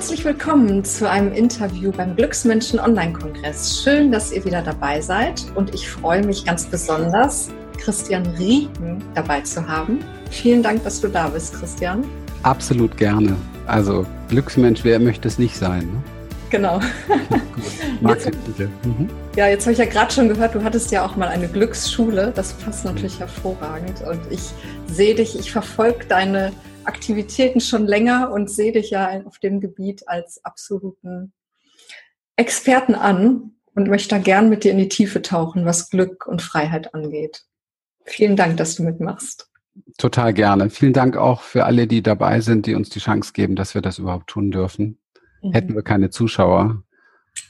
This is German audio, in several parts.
Herzlich willkommen zu einem Interview beim Glücksmenschen Online-Kongress. Schön, dass ihr wieder dabei seid und ich freue mich ganz besonders, Christian Rieken dabei zu haben. Vielen Dank, dass du da bist, Christian. Absolut gerne. Also Glücksmensch, wer möchte es nicht sein? Ne? Genau. Marketing. Mhm. Ja, jetzt habe ich ja gerade schon gehört, du hattest ja auch mal eine Glücksschule. Das passt natürlich hervorragend. Und ich sehe dich, ich verfolge deine Aktivitäten schon länger und sehe dich ja auf dem Gebiet als absoluten Experten an und möchte da gern mit dir in die Tiefe tauchen, was Glück und Freiheit angeht. Vielen Dank, dass du mitmachst. Total gerne. Vielen Dank auch für alle, die dabei sind, die uns die Chance geben, dass wir das überhaupt tun dürfen. Mhm. Hätten wir keine Zuschauer,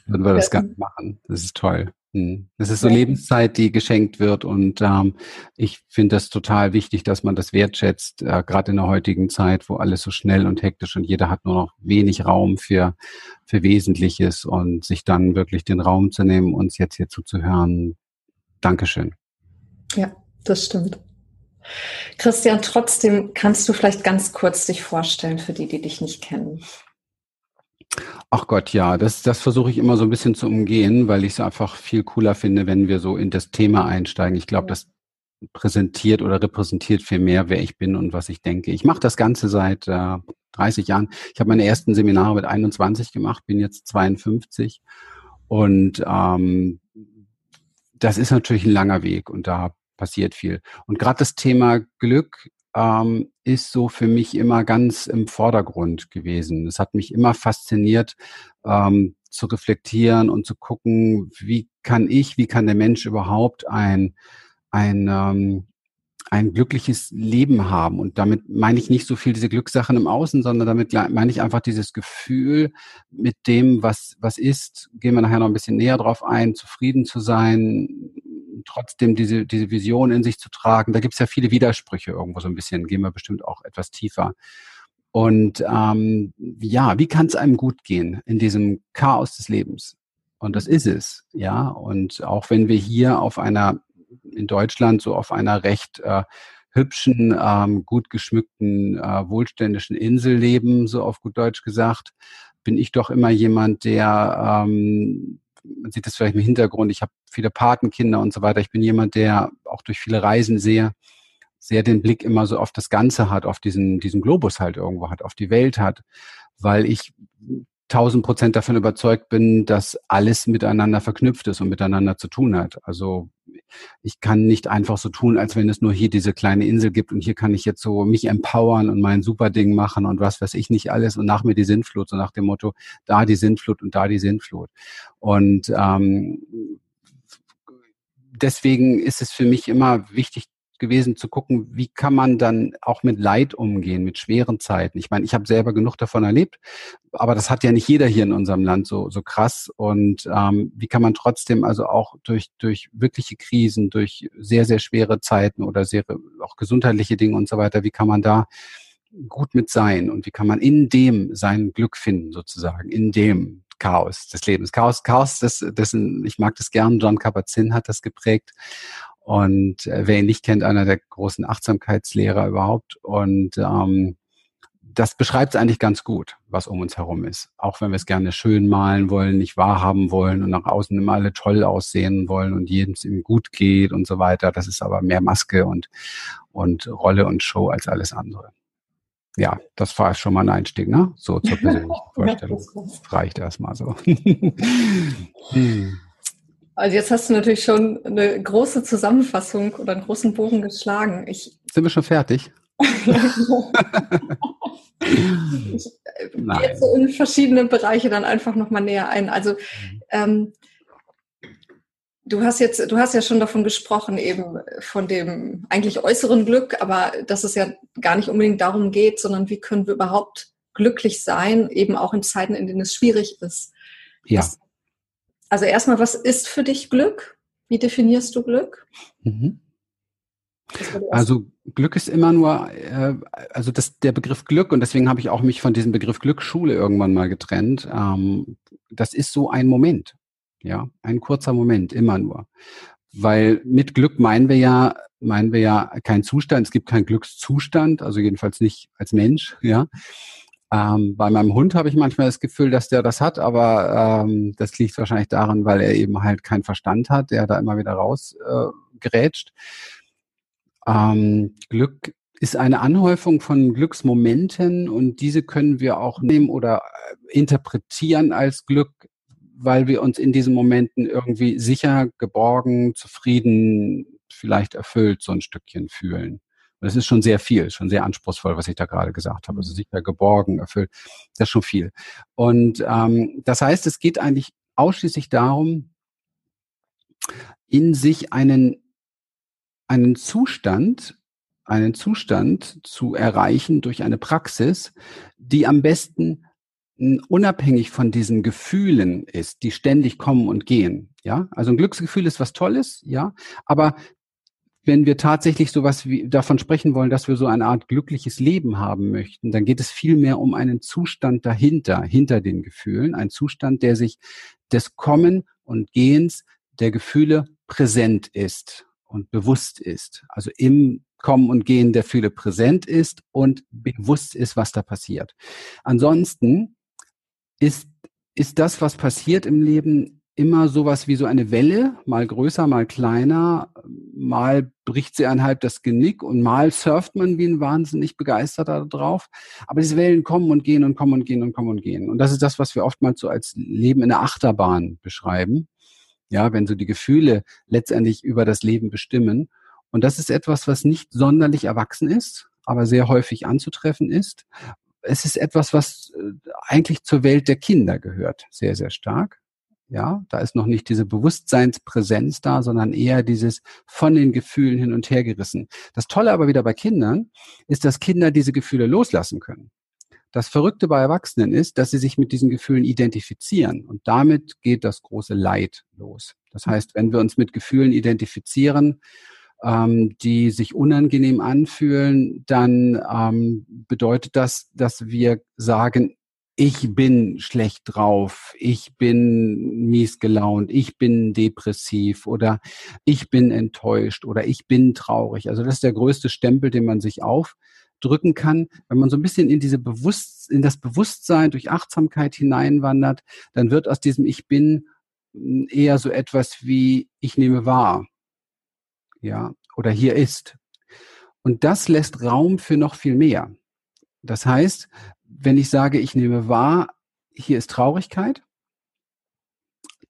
würden wir das gar nicht machen. Das ist toll. Hm. Das ist so Lebenszeit, die geschenkt wird und ähm, ich finde das total wichtig, dass man das wertschätzt, äh, gerade in der heutigen Zeit, wo alles so schnell und hektisch und jeder hat nur noch wenig Raum für, für Wesentliches und sich dann wirklich den Raum zu nehmen, uns jetzt hier zuzuhören. Dankeschön. Ja, das stimmt. Christian, trotzdem kannst du vielleicht ganz kurz dich vorstellen für die, die dich nicht kennen. Ach Gott, ja, das, das versuche ich immer so ein bisschen zu umgehen, weil ich es einfach viel cooler finde, wenn wir so in das Thema einsteigen. Ich glaube, das präsentiert oder repräsentiert viel mehr, wer ich bin und was ich denke. Ich mache das Ganze seit äh, 30 Jahren. Ich habe meine ersten Seminare mit 21 gemacht, bin jetzt 52 und ähm, das ist natürlich ein langer Weg und da passiert viel. Und gerade das Thema Glück ähm, ist so für mich immer ganz im Vordergrund gewesen. Es hat mich immer fasziniert, ähm, zu reflektieren und zu gucken, wie kann ich, wie kann der Mensch überhaupt ein, ein, ähm, ein glückliches Leben haben. Und damit meine ich nicht so viel diese Glückssachen im Außen, sondern damit meine ich einfach dieses Gefühl mit dem, was, was ist. Gehen wir nachher noch ein bisschen näher drauf ein, zufrieden zu sein, trotzdem diese, diese Vision in sich zu tragen. Da gibt es ja viele Widersprüche irgendwo so ein bisschen, gehen wir bestimmt auch etwas tiefer. Und ähm, ja, wie kann es einem gut gehen in diesem Chaos des Lebens? Und das ist es, ja. Und auch wenn wir hier auf einer, in Deutschland so auf einer recht äh, hübschen, ähm, gut geschmückten, äh, wohlständischen Insel leben, so auf gut Deutsch gesagt, bin ich doch immer jemand, der ähm, man sieht das vielleicht im Hintergrund, ich habe viele Patenkinder und so weiter. Ich bin jemand, der auch durch viele Reisen sehr, sehr den Blick immer so auf das Ganze hat, auf diesen, diesen Globus halt irgendwo hat, auf die Welt hat, weil ich tausend Prozent davon überzeugt bin, dass alles miteinander verknüpft ist und miteinander zu tun hat. Also ich kann nicht einfach so tun, als wenn es nur hier diese kleine Insel gibt und hier kann ich jetzt so mich empowern und mein super Ding machen und was weiß ich nicht alles und nach mir die Sintflut, so nach dem Motto, da die Sintflut und da die Sintflut. Und ähm, deswegen ist es für mich immer wichtig, gewesen zu gucken, wie kann man dann auch mit Leid umgehen, mit schweren Zeiten. Ich meine, ich habe selber genug davon erlebt, aber das hat ja nicht jeder hier in unserem Land so, so krass. Und ähm, wie kann man trotzdem also auch durch, durch wirkliche Krisen, durch sehr, sehr schwere Zeiten oder sehr auch gesundheitliche Dinge und so weiter, wie kann man da gut mit sein und wie kann man in dem sein Glück finden, sozusagen, in dem Chaos des Lebens. Chaos, Chaos, das, das, ich mag das gern, John Kabat-Zinn hat das geprägt. Und äh, wer ihn nicht kennt, einer der großen Achtsamkeitslehrer überhaupt. Und ähm, das beschreibt es eigentlich ganz gut, was um uns herum ist. Auch wenn wir es gerne schön malen wollen, nicht wahrhaben wollen und nach außen immer alle toll aussehen wollen und jedem es ihm gut geht und so weiter. Das ist aber mehr Maske und, und Rolle und Show als alles andere. Ja, das war schon mal ein Einstieg, ne? So zur persönlichen Vorstellung. Reicht erstmal so. hm. Also jetzt hast du natürlich schon eine große Zusammenfassung oder einen großen Bogen geschlagen. Ich Sind wir schon fertig? ich äh, gehe jetzt so in verschiedene Bereiche dann einfach nochmal näher ein. Also ähm, du hast jetzt, du hast ja schon davon gesprochen, eben von dem eigentlich äußeren Glück, aber dass es ja gar nicht unbedingt darum geht, sondern wie können wir überhaupt glücklich sein, eben auch in Zeiten, in denen es schwierig ist. Ja. Was, also erstmal, was ist für dich Glück? Wie definierst du Glück? Mhm. Also Glück ist immer nur, äh, also das, der Begriff Glück, und deswegen habe ich auch mich von diesem Begriff Glücksschule irgendwann mal getrennt. Ähm, das ist so ein Moment, ja, ein kurzer Moment, immer nur. Weil mit Glück meinen wir ja, meinen wir ja keinen Zustand, es gibt keinen Glückszustand, also jedenfalls nicht als Mensch, ja. Ähm, bei meinem Hund habe ich manchmal das Gefühl, dass der das hat, aber ähm, das liegt wahrscheinlich daran, weil er eben halt keinen Verstand hat, der da immer wieder rausgrätscht. Äh, ähm, Glück ist eine Anhäufung von Glücksmomenten und diese können wir auch nehmen oder äh, interpretieren als Glück, weil wir uns in diesen Momenten irgendwie sicher, geborgen, zufrieden, vielleicht erfüllt so ein Stückchen fühlen. Und das ist schon sehr viel, schon sehr anspruchsvoll, was ich da gerade gesagt habe. Also sicher geborgen, erfüllt, das ist schon viel. Und ähm, das heißt, es geht eigentlich ausschließlich darum, in sich einen, einen Zustand, einen Zustand zu erreichen durch eine Praxis, die am besten unabhängig von diesen Gefühlen ist, die ständig kommen und gehen. Ja, also ein Glücksgefühl ist was Tolles, ja, aber wenn wir tatsächlich sowas wie davon sprechen wollen, dass wir so eine Art glückliches Leben haben möchten, dann geht es viel mehr um einen Zustand dahinter, hinter den Gefühlen, ein Zustand, der sich des Kommen und Gehens der Gefühle präsent ist und bewusst ist. Also im Kommen und Gehen der Gefühle präsent ist und bewusst ist, was da passiert. Ansonsten ist, ist das, was passiert im Leben, immer sowas wie so eine Welle, mal größer, mal kleiner, mal bricht sie einhalb das Genick und mal surft man wie ein wahnsinnig begeisterter drauf. Aber diese Wellen kommen und gehen und kommen und gehen und kommen und gehen. Und das ist das, was wir oftmals so als Leben in der Achterbahn beschreiben. Ja, wenn so die Gefühle letztendlich über das Leben bestimmen. Und das ist etwas, was nicht sonderlich erwachsen ist, aber sehr häufig anzutreffen ist. Es ist etwas, was äh, eigentlich zur Welt der Kinder gehört, sehr, sehr stark. Ja, da ist noch nicht diese Bewusstseinspräsenz da, sondern eher dieses von den Gefühlen hin und her gerissen. Das Tolle aber wieder bei Kindern ist, dass Kinder diese Gefühle loslassen können. Das Verrückte bei Erwachsenen ist, dass sie sich mit diesen Gefühlen identifizieren und damit geht das große Leid los. Das heißt, wenn wir uns mit Gefühlen identifizieren, ähm, die sich unangenehm anfühlen, dann ähm, bedeutet das, dass wir sagen, ich bin schlecht drauf, ich bin mies gelaunt, ich bin depressiv oder ich bin enttäuscht oder ich bin traurig. Also das ist der größte Stempel, den man sich aufdrücken kann. Wenn man so ein bisschen in diese Bewusst in das Bewusstsein durch Achtsamkeit hineinwandert, dann wird aus diesem Ich bin eher so etwas wie ich nehme wahr. Ja, oder hier ist. Und das lässt Raum für noch viel mehr. Das heißt, wenn ich sage, ich nehme wahr, hier ist Traurigkeit,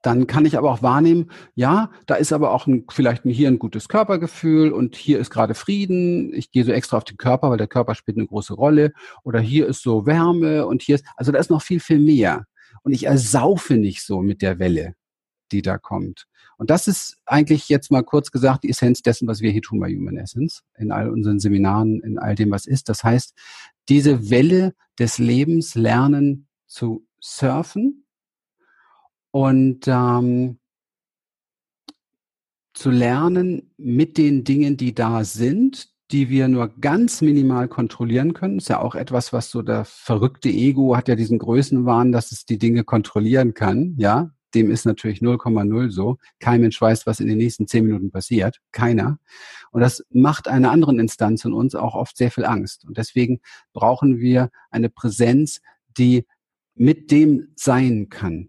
dann kann ich aber auch wahrnehmen, ja, da ist aber auch ein, vielleicht hier ein gutes Körpergefühl und hier ist gerade Frieden. Ich gehe so extra auf den Körper, weil der Körper spielt eine große Rolle. Oder hier ist so Wärme und hier ist, also da ist noch viel, viel mehr. Und ich ersaufe nicht so mit der Welle, die da kommt. Und das ist eigentlich jetzt mal kurz gesagt die Essenz dessen, was wir hier tun bei Human Essence, in all unseren Seminaren, in all dem, was ist. Das heißt, diese Welle des Lebens lernen zu surfen und ähm, zu lernen mit den Dingen, die da sind, die wir nur ganz minimal kontrollieren können. Ist ja auch etwas, was so der verrückte Ego hat ja diesen Größenwahn, dass es die Dinge kontrollieren kann. Ja, dem ist natürlich 0,0 so. Kein Mensch weiß, was in den nächsten zehn Minuten passiert. Keiner. Und das macht einer anderen Instanz in uns auch oft sehr viel Angst. Und deswegen brauchen wir eine Präsenz, die mit dem sein kann.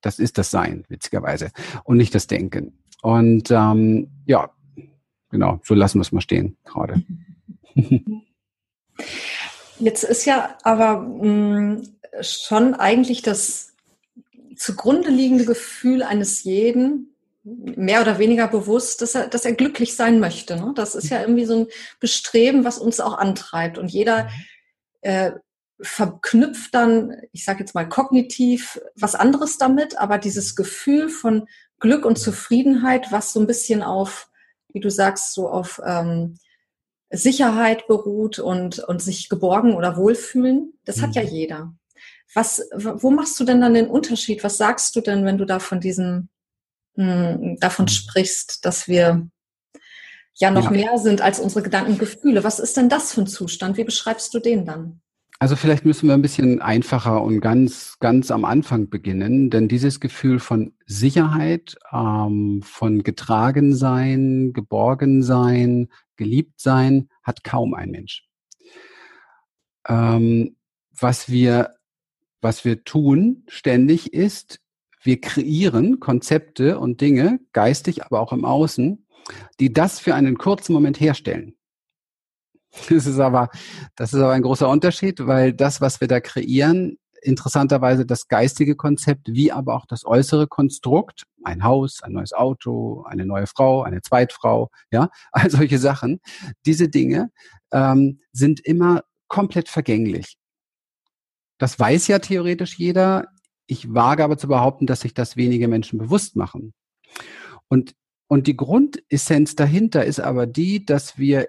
Das ist das Sein, witzigerweise, und nicht das Denken. Und ähm, ja, genau, so lassen wir es mal stehen gerade. Jetzt ist ja aber mh, mm, schon eigentlich das zugrunde liegende Gefühl eines jeden mehr oder weniger bewusst, dass er, dass er glücklich sein möchte. Ne? Das ist ja irgendwie so ein Bestreben, was uns auch antreibt. Und jeder äh, verknüpft dann, ich sage jetzt mal kognitiv, was anderes damit, aber dieses Gefühl von Glück und Zufriedenheit, was so ein bisschen auf, wie du sagst, so auf ähm, Sicherheit beruht und, und sich geborgen oder wohlfühlen, das mhm. hat ja mhm. jeder. Was, wo machst du denn dann den Unterschied? Was sagst du denn, wenn du da von diesem, mh, hm, davon mhm. sprichst, dass wir ja noch ja. mehr sind als unsere Gedanken und Gefühle? Was ist denn das für ein Zustand? Wie beschreibst du den dann? Also vielleicht müssen wir ein bisschen einfacher und ganz, ganz am Anfang beginnen, denn dieses Gefühl von Sicherheit, ähm, von getragen sein, geborgen sein, geliebt sein, hat kaum ein Mensch. Ähm, was wir, was wir tun ständig ist, wir kreieren Konzepte und Dinge, geistig, aber auch im Außen, die das für einen kurzen Moment herstellen. Das ist aber, das ist aber ein großer Unterschied, weil das, was wir da kreieren, interessanterweise das geistige Konzept, wie aber auch das äußere Konstrukt, ein Haus, ein neues Auto, eine neue Frau, eine Zweitfrau, ja, all solche Sachen, diese Dinge ähm, sind immer komplett vergänglich. Das weiß ja theoretisch jeder. Ich wage aber zu behaupten, dass sich das wenige Menschen bewusst machen. Und, und die Grundessenz dahinter ist aber die, dass wir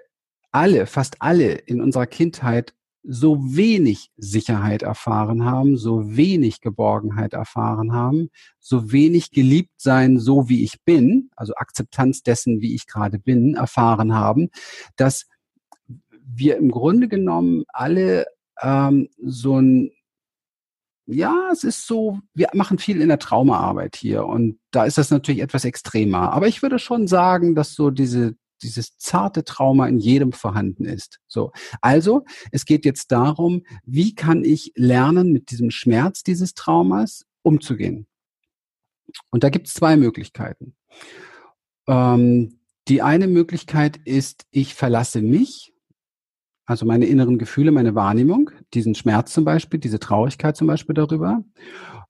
alle, fast alle in unserer Kindheit so wenig Sicherheit erfahren haben, so wenig Geborgenheit erfahren haben, so wenig geliebt sein, so wie ich bin, also Akzeptanz dessen, wie ich gerade bin, erfahren haben, dass wir im Grunde genommen alle ähm, so ein ja, es ist so, wir machen viel in der Traumaarbeit hier und da ist das natürlich etwas extremer. Aber ich würde schon sagen, dass so diese, dieses zarte Trauma in jedem vorhanden ist. So. Also, es geht jetzt darum, wie kann ich lernen, mit diesem Schmerz dieses Traumas umzugehen? Und da gibt es zwei Möglichkeiten. Ähm, die eine Möglichkeit ist, ich verlasse mich also meine inneren Gefühle, meine Wahrnehmung, diesen Schmerz zum Beispiel, diese Traurigkeit zum Beispiel darüber,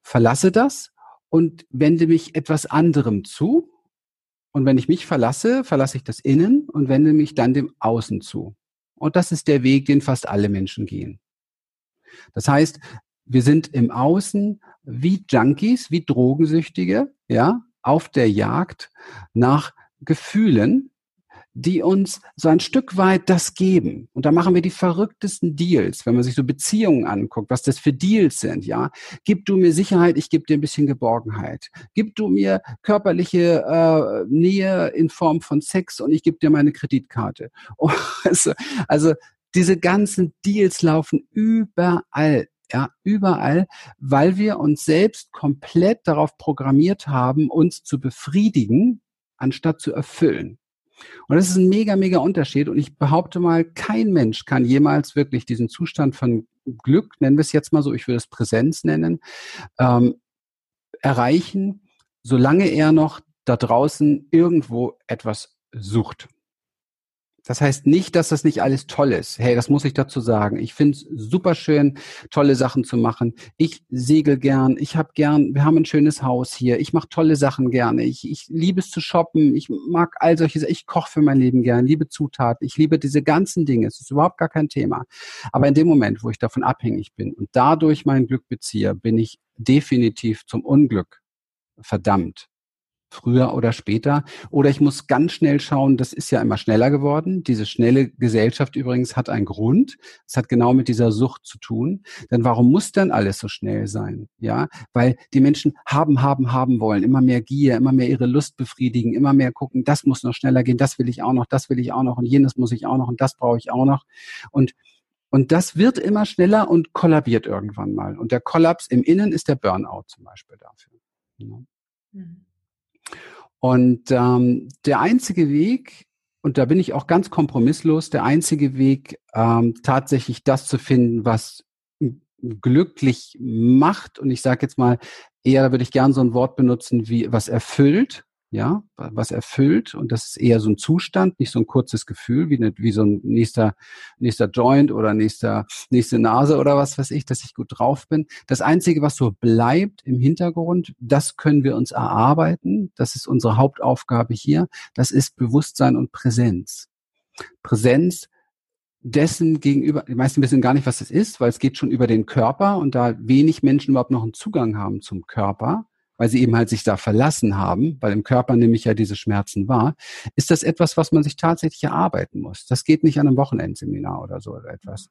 verlasse das und wende mich etwas anderem zu. Und wenn ich mich verlasse, verlasse ich das Innen und wende mich dann dem Außen zu. Und das ist der Weg, den fast alle Menschen gehen. Das heißt, wir sind im Außen wie Junkies, wie Drogensüchtige, ja, auf der Jagd nach Gefühlen, die uns so ein Stück weit das geben. Und da machen wir die verrücktesten Deals, wenn man sich so Beziehungen anguckt, was das für Deals sind, ja. Gib du mir Sicherheit, ich gebe dir ein bisschen Geborgenheit. Gib du mir körperliche äh, Nähe in Form von Sex und ich gebe dir meine Kreditkarte. also, also diese ganzen Deals laufen überall ja, überall, weil wir uns selbst komplett darauf programmiert haben, uns zu befriedigen, anstatt zu erfüllen. Und das ist ein mega, mega Unterschied. Und ich behaupte mal, kein Mensch kann jemals wirklich diesen Zustand von Glück, nennen wir es jetzt mal so, ich würde es Präsenz nennen, ähm, erreichen, solange er noch da draußen irgendwo etwas sucht. Das heißt nicht, dass das nicht alles toll ist. Hey, das muss ich dazu sagen. Ich finde es super schön, tolle Sachen zu machen. Ich segel gern, ich habe gern, wir haben ein schönes Haus hier, ich mache tolle Sachen gerne. Ich, ich liebe es zu shoppen, ich mag all solche Sachen, ich koche für mein Leben gern, liebe Zutaten, ich liebe diese ganzen Dinge. Es ist überhaupt gar kein Thema. Aber in dem Moment, wo ich davon abhängig bin und dadurch mein Glück beziehe, bin ich definitiv zum Unglück verdammt früher oder später. Oder ich muss ganz schnell schauen, das ist ja immer schneller geworden. Diese schnelle Gesellschaft übrigens hat einen Grund. Es hat genau mit dieser Sucht zu tun. Denn warum muss dann alles so schnell sein? Ja, weil die Menschen haben, haben, haben wollen. Immer mehr Gier, immer mehr ihre Lust befriedigen, immer mehr gucken, das muss noch schneller gehen, das will ich auch noch, das will ich auch noch und jenes muss ich auch noch und das brauche ich auch noch. Und und das wird immer schneller und kollabiert irgendwann mal. Und der Kollaps im Innen ist der Burnout zum Beispiel dafür. Ja. Mhm. Und ähm, der einzige Weg, und da bin ich auch ganz kompromisslos, der einzige Weg, ähm, tatsächlich das zu finden, was glücklich macht, und ich sage jetzt mal, eher würde ich gern so ein Wort benutzen wie was erfüllt, ja, was erfüllt und das ist eher so ein Zustand, nicht so ein kurzes Gefühl wie, eine, wie so ein nächster, nächster Joint oder nächster, nächste Nase oder was weiß ich, dass ich gut drauf bin. Das Einzige, was so bleibt im Hintergrund, das können wir uns erarbeiten. Das ist unsere Hauptaufgabe hier. Das ist Bewusstsein und Präsenz. Präsenz dessen gegenüber, die meisten wissen gar nicht, was das ist, weil es geht schon über den Körper und da wenig Menschen überhaupt noch einen Zugang haben zum Körper weil sie eben halt sich da verlassen haben, weil im Körper nämlich ja diese Schmerzen war, ist das etwas, was man sich tatsächlich erarbeiten muss. Das geht nicht an einem Wochenendseminar oder so oder etwas.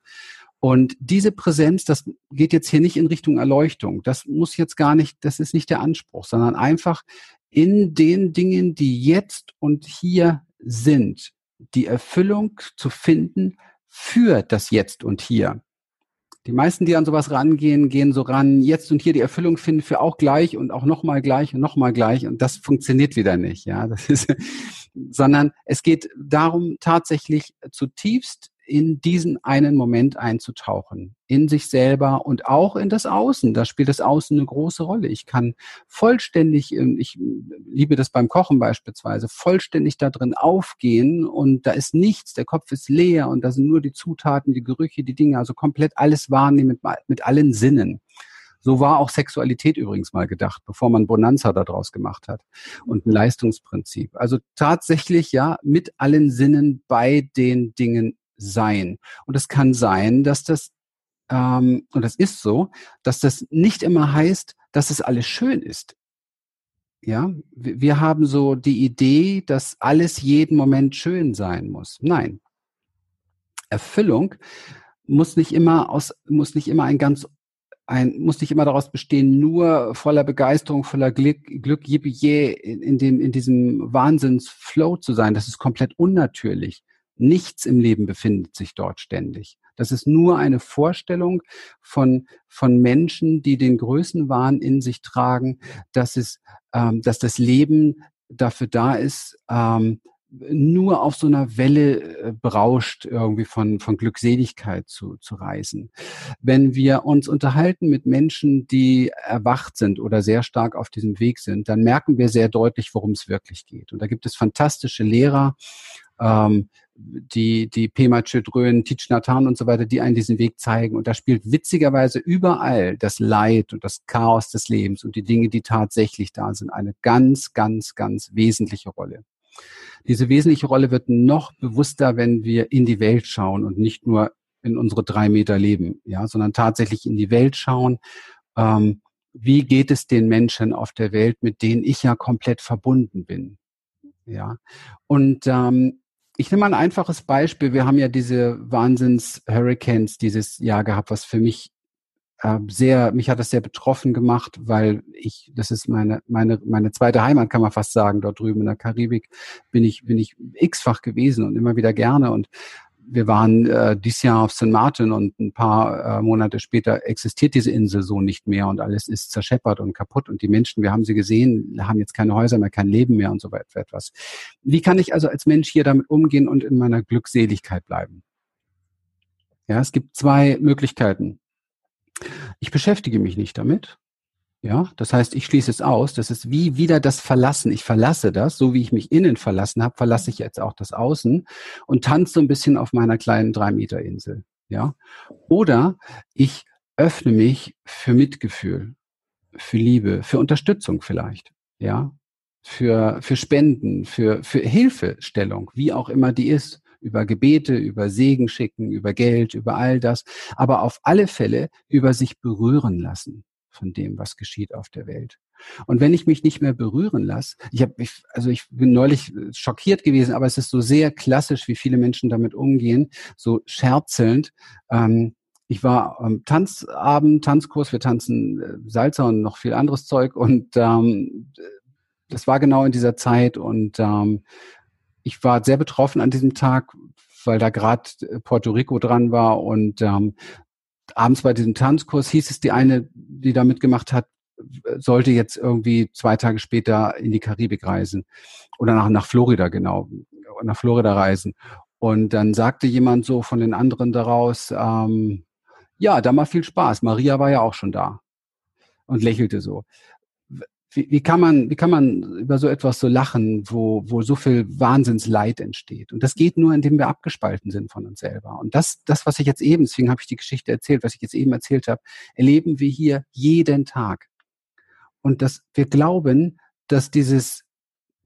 Und diese Präsenz, das geht jetzt hier nicht in Richtung Erleuchtung. Das muss jetzt gar nicht, das ist nicht der Anspruch, sondern einfach in den Dingen, die jetzt und hier sind, die Erfüllung zu finden für das Jetzt und hier. Die meisten, die an sowas rangehen, gehen so ran, jetzt und hier die Erfüllung finden für auch gleich und auch nochmal gleich und nochmal gleich und das funktioniert wieder nicht, ja. Das ist, sondern es geht darum, tatsächlich zutiefst in diesen einen Moment einzutauchen, in sich selber und auch in das Außen. Da spielt das Außen eine große Rolle. Ich kann vollständig, ähm, ich liebe das beim Kochen beispielsweise, vollständig da drin aufgehen und da ist nichts, der Kopf ist leer und da sind nur die Zutaten, die Gerüche, die Dinge, also komplett alles wahrnehmen mit, mit allen Sinnen. So war auch Sexualität übrigens mal gedacht, bevor man Bonanza daraus gemacht hat und ein Leistungsprinzip. Also tatsächlich ja mit allen Sinnen bei den Dingen sein. Und es kann sein, dass das, ähm, und das ist so, dass das nicht immer heißt, dass es alles schön ist. Ja, wir haben so die Idee, dass alles jeden Moment schön sein muss. Nein. Erfüllung muss nicht immer aus, muss nicht immer ein ganz ein, muss nicht immer daraus bestehen, nur voller Begeisterung, voller Glück, Glück in, in, dem, in diesem Wahnsinnsflow zu sein. Das ist komplett unnatürlich. Nichts im Leben befindet sich dort ständig. Das ist nur eine Vorstellung von, von Menschen, die den Größenwahn in sich tragen, dass es, ähm, dass das Leben dafür da ist, ähm, nur auf so einer Welle äh, berauscht, irgendwie von, von Glückseligkeit zu, zu reisen. Wenn wir uns unterhalten mit Menschen, die erwacht sind oder sehr stark auf diesem Weg sind, dann merken wir sehr deutlich, worum es wirklich geht. Und da gibt es fantastische Lehrer, ähm, die, die Pema Chödrön, Tich Nathan und so weiter, die einen diesen Weg zeigen. Und da spielt witzigerweise überall das Leid und das Chaos des Lebens und die Dinge, die tatsächlich da sind, eine ganz, ganz, ganz wesentliche Rolle. Diese wesentliche Rolle wird noch bewusster, wenn wir in die Welt schauen und nicht nur in unsere drei Meter leben, ja, sondern tatsächlich in die Welt schauen. Ähm, wie geht es den Menschen auf der Welt, mit denen ich ja komplett verbunden bin? Ja. Und ähm, ich nehme mal ein einfaches Beispiel. Wir haben ja diese Wahnsinns-Hurricanes dieses Jahr gehabt, was für mich äh, sehr, mich hat das sehr betroffen gemacht, weil ich, das ist meine, meine, meine zweite Heimat, kann man fast sagen, dort drüben in der Karibik bin ich, bin ich x-fach gewesen und immer wieder gerne und wir waren äh, dieses Jahr auf St. Martin und ein paar äh, Monate später existiert diese Insel so nicht mehr und alles ist zerscheppert und kaputt und die Menschen, wir haben sie gesehen, haben jetzt keine Häuser mehr, kein Leben mehr und so weiter etwas. Wie kann ich also als Mensch hier damit umgehen und in meiner Glückseligkeit bleiben? Ja, es gibt zwei Möglichkeiten. Ich beschäftige mich nicht damit. Ja, das heißt, ich schließe es aus. Das ist wie wieder das Verlassen. Ich verlasse das, so wie ich mich innen verlassen habe, verlasse ich jetzt auch das Außen und tanze so ein bisschen auf meiner kleinen drei Meter Insel. Ja, oder ich öffne mich für Mitgefühl, für Liebe, für Unterstützung vielleicht. Ja, für für Spenden, für für Hilfestellung, wie auch immer die ist über Gebete, über Segen schicken, über Geld, über all das, aber auf alle Fälle über sich berühren lassen von dem, was geschieht auf der Welt. Und wenn ich mich nicht mehr berühren lasse, ich habe, also ich bin neulich schockiert gewesen, aber es ist so sehr klassisch, wie viele Menschen damit umgehen, so scherzelnd. Ähm, ich war am Tanzabend, Tanzkurs, wir tanzen äh, Salzer und noch viel anderes Zeug und ähm, das war genau in dieser Zeit und ähm, ich war sehr betroffen an diesem Tag, weil da gerade äh, Puerto Rico dran war und ähm, abends bei diesem Tanzkurs hieß es, die eine, die da mitgemacht hat, sollte jetzt irgendwie zwei Tage später in die Karibik reisen oder nach, nach Florida genau, nach Florida reisen. Und dann sagte jemand so von den anderen daraus, ähm, ja, da mal viel Spaß. Maria war ja auch schon da und lächelte so wie, wie, kann man, wie kann man über so etwas so lachen, wo, wo so viel Wahnsinnsleid entsteht? Und das geht nur, indem wir abgespalten sind von uns selber. Und das, das, was ich jetzt eben, deswegen habe ich die Geschichte erzählt, was ich jetzt eben erzählt habe, erleben wir hier jeden Tag. Und dass wir glauben, dass dieses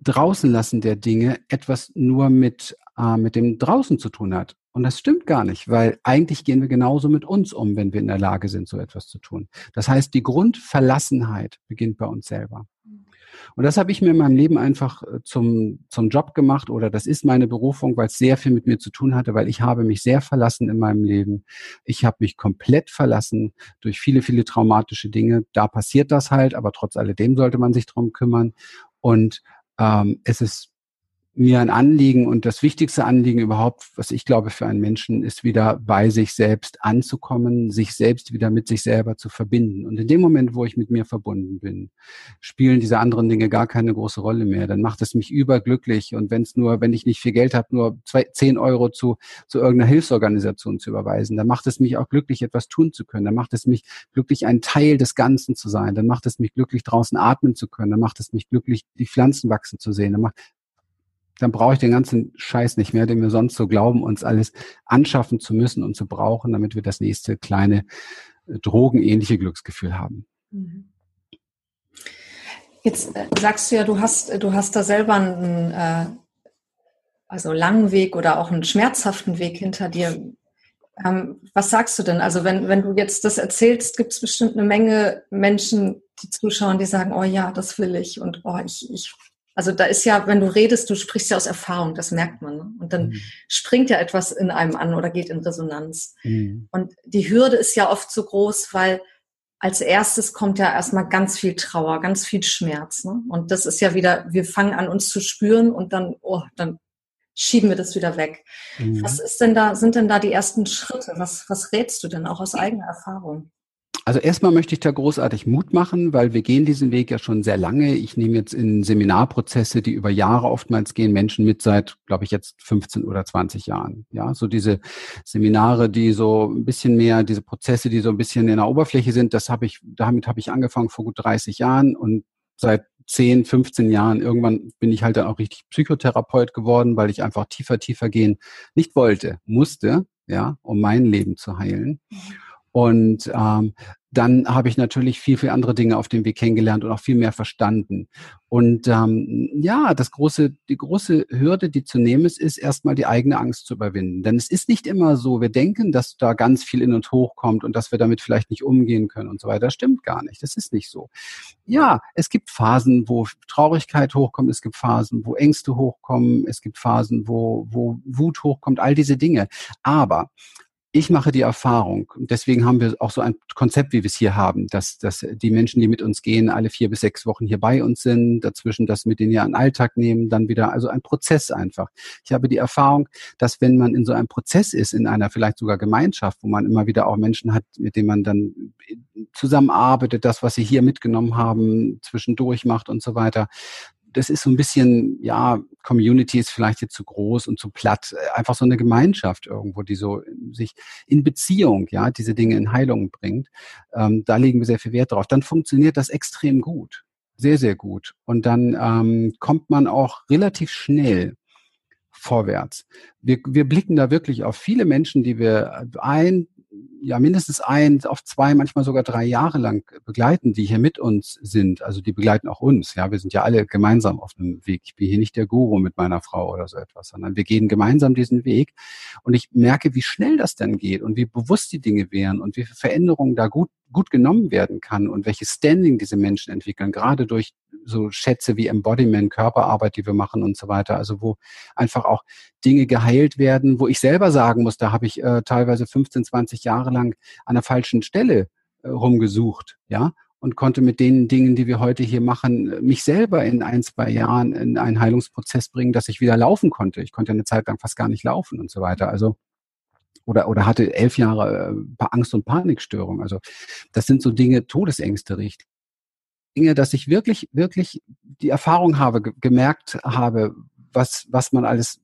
Draußenlassen der Dinge etwas nur mit, äh, mit dem Draußen zu tun hat. Und das stimmt gar nicht, weil eigentlich gehen wir genauso mit uns um, wenn wir in der Lage sind, so etwas zu tun. Das heißt, die Grundverlassenheit beginnt bei uns selber. Und das habe ich mir in meinem Leben einfach äh, zum, zum Job gemacht oder das ist meine Berufung, weil es sehr viel mit mir zu tun hatte, weil ich habe mich sehr verlassen in meinem Leben. Ich habe mich komplett verlassen durch viele, viele traumatische Dinge. Da passiert das halt, aber trotz alledem sollte man sich drum kümmern. Und ähm, es ist mir ein Anliegen und das wichtigste Anliegen überhaupt, was ich glaube für einen Menschen, ist wieder bei sich selbst anzukommen, sich selbst wieder mit sich selber zu verbinden. Und in dem Moment, wo ich mit mir verbunden bin, spielen diese anderen Dinge gar keine große Rolle mehr. Dann macht es mich überglücklich. Und wenn es nur, wenn ich nicht viel Geld habe, nur zwei, zehn Euro zu, zu irgendeiner Hilfsorganisation zu überweisen, dann macht es mich auch glücklich, etwas tun zu können. Dann macht es mich glücklich, ein Teil des Ganzen zu sein. Dann macht es mich glücklich, draußen atmen zu können. Dann macht es mich glücklich, die Pflanzen wachsen zu sehen. Dann macht, dann brauche ich den ganzen Scheiß nicht mehr, den wir sonst so glauben, uns alles anschaffen zu müssen und zu brauchen, damit wir das nächste kleine äh, drogenähnliche Glücksgefühl haben. Mhm. Jetzt äh, sagst du ja, du hast, du hast da selber einen äh, also langen Weg oder auch einen schmerzhaften Weg hinter dir. Ähm, was sagst du denn? Also wenn, wenn du jetzt das erzählst, gibt es bestimmt eine Menge Menschen, die zuschauen, die sagen, oh ja, das will ich und oh, ich, ich also da ist ja, wenn du redest, du sprichst ja aus Erfahrung, das merkt man. Ne? Und dann mhm. springt ja etwas in einem an oder geht in Resonanz. Mhm. Und die Hürde ist ja oft so groß, weil als erstes kommt ja erstmal ganz viel Trauer, ganz viel Schmerz. Ne? Und das ist ja wieder, wir fangen an uns zu spüren und dann, oh, dann schieben wir das wieder weg. Mhm. Was ist denn da, sind denn da die ersten Schritte? Was, was rätst du denn auch aus eigener Erfahrung? Also erstmal möchte ich da großartig Mut machen, weil wir gehen diesen Weg ja schon sehr lange. Ich nehme jetzt in Seminarprozesse, die über Jahre oftmals gehen, Menschen mit seit, glaube ich, jetzt 15 oder 20 Jahren. Ja, so diese Seminare, die so ein bisschen mehr, diese Prozesse, die so ein bisschen in der Oberfläche sind, das habe ich, damit habe ich angefangen vor gut 30 Jahren und seit 10, 15 Jahren irgendwann bin ich halt dann auch richtig Psychotherapeut geworden, weil ich einfach tiefer, tiefer gehen nicht wollte, musste, ja, um mein Leben zu heilen. Mhm. Und ähm, dann habe ich natürlich viel, viel andere Dinge auf dem Weg kennengelernt und auch viel mehr verstanden. Und ähm, ja, das große, die große Hürde, die zu nehmen ist, ist erstmal die eigene Angst zu überwinden. Denn es ist nicht immer so, wir denken, dass da ganz viel in uns hochkommt und dass wir damit vielleicht nicht umgehen können und so weiter. Das stimmt gar nicht. Das ist nicht so. Ja, es gibt Phasen, wo Traurigkeit hochkommt, es gibt Phasen, wo Ängste hochkommen, es gibt Phasen, wo, wo Wut hochkommt, all diese Dinge. Aber ich mache die Erfahrung, deswegen haben wir auch so ein Konzept, wie wir es hier haben, dass, dass die Menschen, die mit uns gehen, alle vier bis sechs Wochen hier bei uns sind, dazwischen das mit denen ja einen Alltag nehmen, dann wieder, also ein Prozess einfach. Ich habe die Erfahrung, dass wenn man in so einem Prozess ist, in einer vielleicht sogar Gemeinschaft, wo man immer wieder auch Menschen hat, mit denen man dann zusammenarbeitet, das, was sie hier mitgenommen haben, zwischendurch macht und so weiter, das ist so ein bisschen, ja, Community ist vielleicht jetzt zu groß und zu platt. Einfach so eine Gemeinschaft irgendwo, die so sich in Beziehung, ja, diese Dinge in Heilung bringt. Ähm, da legen wir sehr viel Wert drauf. Dann funktioniert das extrem gut. Sehr, sehr gut. Und dann ähm, kommt man auch relativ schnell vorwärts. Wir, wir blicken da wirklich auf viele Menschen, die wir ein, ja mindestens ein, auf zwei, manchmal sogar drei Jahre lang begleiten, die hier mit uns sind. Also die begleiten auch uns. Ja, wir sind ja alle gemeinsam auf einem Weg. Ich bin hier nicht der Guru mit meiner Frau oder so etwas, sondern wir gehen gemeinsam diesen Weg. Und ich merke, wie schnell das dann geht und wie bewusst die Dinge wären und wie viele Veränderungen da gut gut genommen werden kann und welches Standing diese Menschen entwickeln, gerade durch so Schätze wie Embodiment, Körperarbeit, die wir machen und so weiter. Also wo einfach auch Dinge geheilt werden, wo ich selber sagen muss, da habe ich äh, teilweise 15, 20 Jahre lang an der falschen Stelle äh, rumgesucht, ja, und konnte mit den Dingen, die wir heute hier machen, mich selber in ein, zwei Jahren in einen Heilungsprozess bringen, dass ich wieder laufen konnte. Ich konnte eine Zeit lang fast gar nicht laufen und so weiter. Also oder, oder hatte elf Jahre äh, Angst- und Panikstörung. Also das sind so Dinge, Todesängste richtig. Dinge, dass ich wirklich, wirklich die Erfahrung habe, gemerkt habe, was, was man alles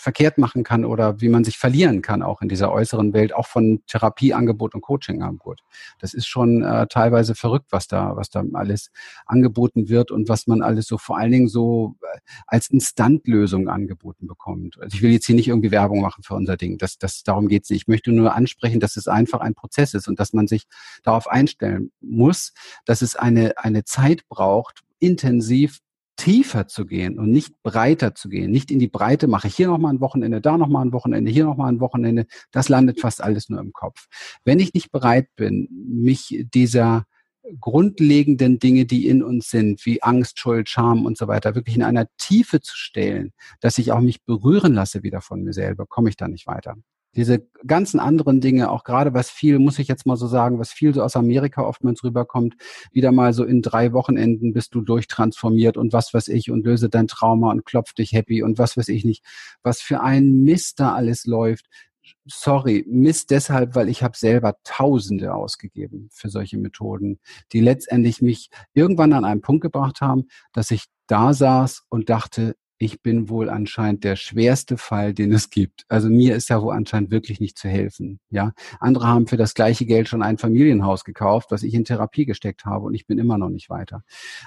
verkehrt machen kann oder wie man sich verlieren kann, auch in dieser äußeren Welt, auch von Therapieangebot und Coachingangebot. Das ist schon äh, teilweise verrückt, was da, was da alles angeboten wird und was man alles so vor allen Dingen so äh, als Instantlösung angeboten bekommt. Also ich will jetzt hier nicht irgendwie Werbung machen für unser Ding. Das, das, darum geht's nicht. Ich möchte nur ansprechen, dass es einfach ein Prozess ist und dass man sich darauf einstellen muss, dass es eine, eine Zeit braucht, intensiv tiefer zu gehen und nicht breiter zu gehen. Nicht in die Breite mache ich hier nochmal ein Wochenende, da nochmal ein Wochenende, hier nochmal ein Wochenende. Das landet fast alles nur im Kopf. Wenn ich nicht bereit bin, mich dieser grundlegenden Dinge, die in uns sind, wie Angst, Schuld, Scham und so weiter, wirklich in einer Tiefe zu stellen, dass ich auch mich berühren lasse wieder von mir selber, komme ich da nicht weiter. Diese ganzen anderen Dinge, auch gerade was viel, muss ich jetzt mal so sagen, was viel so aus Amerika oftmals rüberkommt, wieder mal so in drei Wochenenden bist du durchtransformiert und was weiß ich und löse dein Trauma und klopf dich happy und was weiß ich nicht, was für ein Mist da alles läuft. Sorry, Mist deshalb, weil ich habe selber Tausende ausgegeben für solche Methoden, die letztendlich mich irgendwann an einen Punkt gebracht haben, dass ich da saß und dachte, ich bin wohl anscheinend der schwerste Fall, den es gibt. Also mir ist ja wohl anscheinend wirklich nicht zu helfen. Ja, andere haben für das gleiche Geld schon ein Familienhaus gekauft, was ich in Therapie gesteckt habe und ich bin immer noch nicht weiter.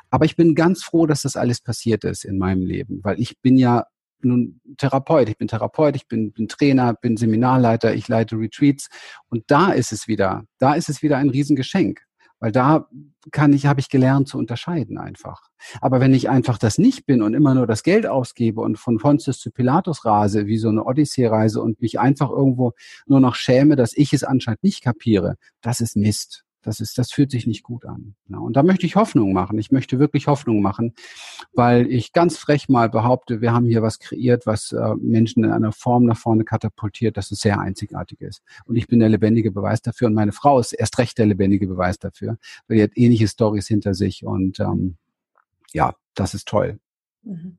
Aber ich bin ganz froh, dass das alles passiert ist in meinem Leben, weil ich bin ja nun Therapeut. Ich bin Therapeut, ich bin, bin Trainer, bin Seminarleiter, ich leite Retreats und da ist es wieder, da ist es wieder ein Riesengeschenk. Weil da kann ich, habe ich gelernt zu unterscheiden einfach. Aber wenn ich einfach das nicht bin und immer nur das Geld ausgebe und von Pontius zu Pilatus rase, wie so eine Odyssee-Reise und mich einfach irgendwo nur noch schäme, dass ich es anscheinend nicht kapiere, das ist Mist. Das ist, das fühlt sich nicht gut an. Ja, und da möchte ich Hoffnung machen. Ich möchte wirklich Hoffnung machen, weil ich ganz frech mal behaupte, wir haben hier was kreiert, was äh, Menschen in einer Form nach vorne katapultiert, dass es sehr einzigartig ist. Und ich bin der lebendige Beweis dafür und meine Frau ist erst recht der lebendige Beweis dafür, weil die hat ähnliche Stories hinter sich und ähm, ja, das ist toll. Mhm.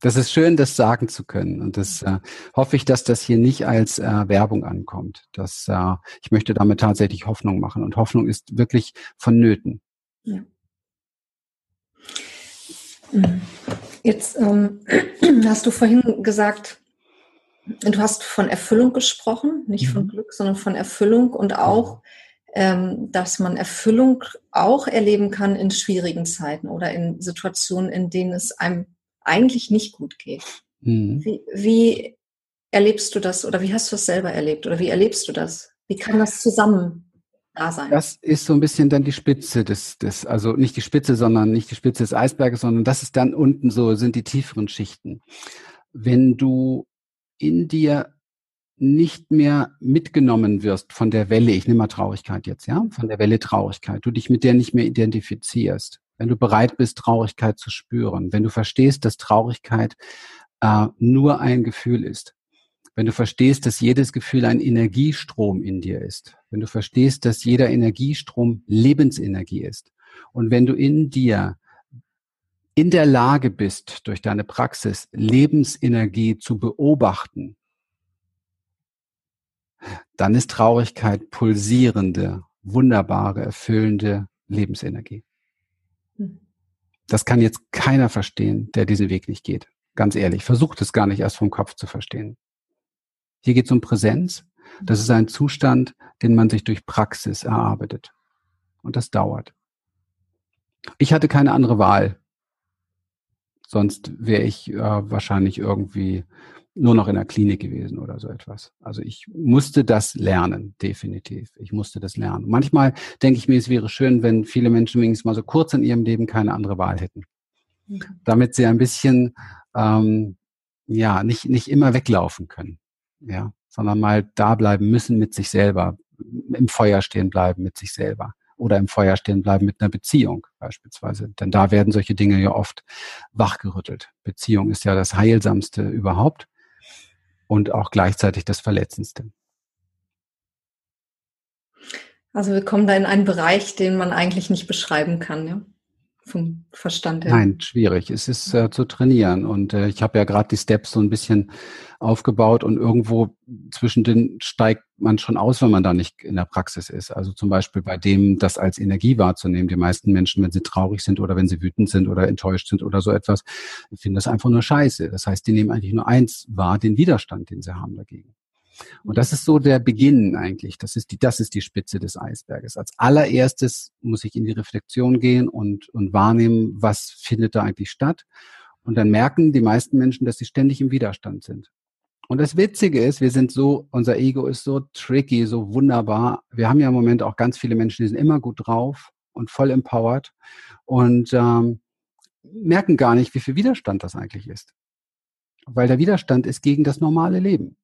Das ist schön, das sagen zu können. Und das äh, hoffe ich, dass das hier nicht als äh, Werbung ankommt. Das, äh, ich möchte damit tatsächlich Hoffnung machen. Und Hoffnung ist wirklich vonnöten. Ja. Mhm. Jetzt ähm, hast du vorhin gesagt, du hast von Erfüllung gesprochen, nicht mhm. von Glück, sondern von Erfüllung und auch, ähm, dass man Erfüllung auch erleben kann in schwierigen Zeiten oder in Situationen, in denen es einem eigentlich nicht gut geht. Mhm. Wie, wie erlebst du das oder wie hast du es selber erlebt oder wie erlebst du das? Wie kann das zusammen da sein? Das ist so ein bisschen dann die Spitze des, des, also nicht die Spitze, sondern nicht die Spitze des Eisberges, sondern das ist dann unten so, sind die tieferen Schichten. Wenn du in dir nicht mehr mitgenommen wirst von der Welle, ich nehme mal Traurigkeit jetzt, ja, von der Welle Traurigkeit, du dich mit der nicht mehr identifizierst, wenn du bereit bist, Traurigkeit zu spüren, wenn du verstehst, dass Traurigkeit äh, nur ein Gefühl ist, wenn du verstehst, dass jedes Gefühl ein Energiestrom in dir ist, wenn du verstehst, dass jeder Energiestrom Lebensenergie ist und wenn du in dir in der Lage bist, durch deine Praxis Lebensenergie zu beobachten, dann ist Traurigkeit pulsierende, wunderbare, erfüllende Lebensenergie. Das kann jetzt keiner verstehen, der diesen Weg nicht geht. Ganz ehrlich, versucht es gar nicht erst vom Kopf zu verstehen. Hier geht es um Präsenz. Das ist ein Zustand, den man sich durch Praxis erarbeitet. Und das dauert. Ich hatte keine andere Wahl. Sonst wäre ich äh, wahrscheinlich irgendwie nur noch in der Klinik gewesen oder so etwas. Also ich musste das lernen, definitiv. Ich musste das lernen. Manchmal denke ich mir, es wäre schön, wenn viele Menschen wenigstens mal so kurz in ihrem Leben keine andere Wahl hätten. Damit sie ein bisschen, ähm, ja, nicht, nicht immer weglaufen können. Ja, sondern mal da bleiben müssen mit sich selber, im Feuer stehen bleiben mit sich selber oder im Feuer stehen bleiben mit einer Beziehung beispielsweise. Denn da werden solche Dinge ja oft wachgerüttelt. Beziehung ist ja das Heilsamste überhaupt und auch gleichzeitig das Verletzendste. Also wir kommen da in einen Bereich, den man eigentlich nicht beschreiben kann, ja? Vom Verstand her. Nein, schwierig. Es ist äh, zu trainieren. Und äh, ich habe ja gerade die Steps so ein bisschen aufgebaut und irgendwo zwischen den steigt man schon aus, wenn man da nicht in der Praxis ist. Also zum Beispiel bei dem, das als Energie wahrzunehmen. Die meisten Menschen, wenn sie traurig sind oder wenn sie wütend sind oder enttäuscht sind oder so etwas, finden das einfach nur scheiße. Das heißt, die nehmen eigentlich nur eins wahr, den Widerstand, den sie haben dagegen. Und das ist so der Beginn eigentlich. Das ist die, das ist die Spitze des Eisberges. Als allererstes muss ich in die Reflexion gehen und, und wahrnehmen, was findet da eigentlich statt. Und dann merken die meisten Menschen, dass sie ständig im Widerstand sind. Und das Witzige ist, wir sind so, unser Ego ist so tricky, so wunderbar. Wir haben ja im Moment auch ganz viele Menschen, die sind immer gut drauf und voll empowered und ähm, merken gar nicht, wie viel Widerstand das eigentlich ist. Weil der Widerstand ist gegen das normale Leben.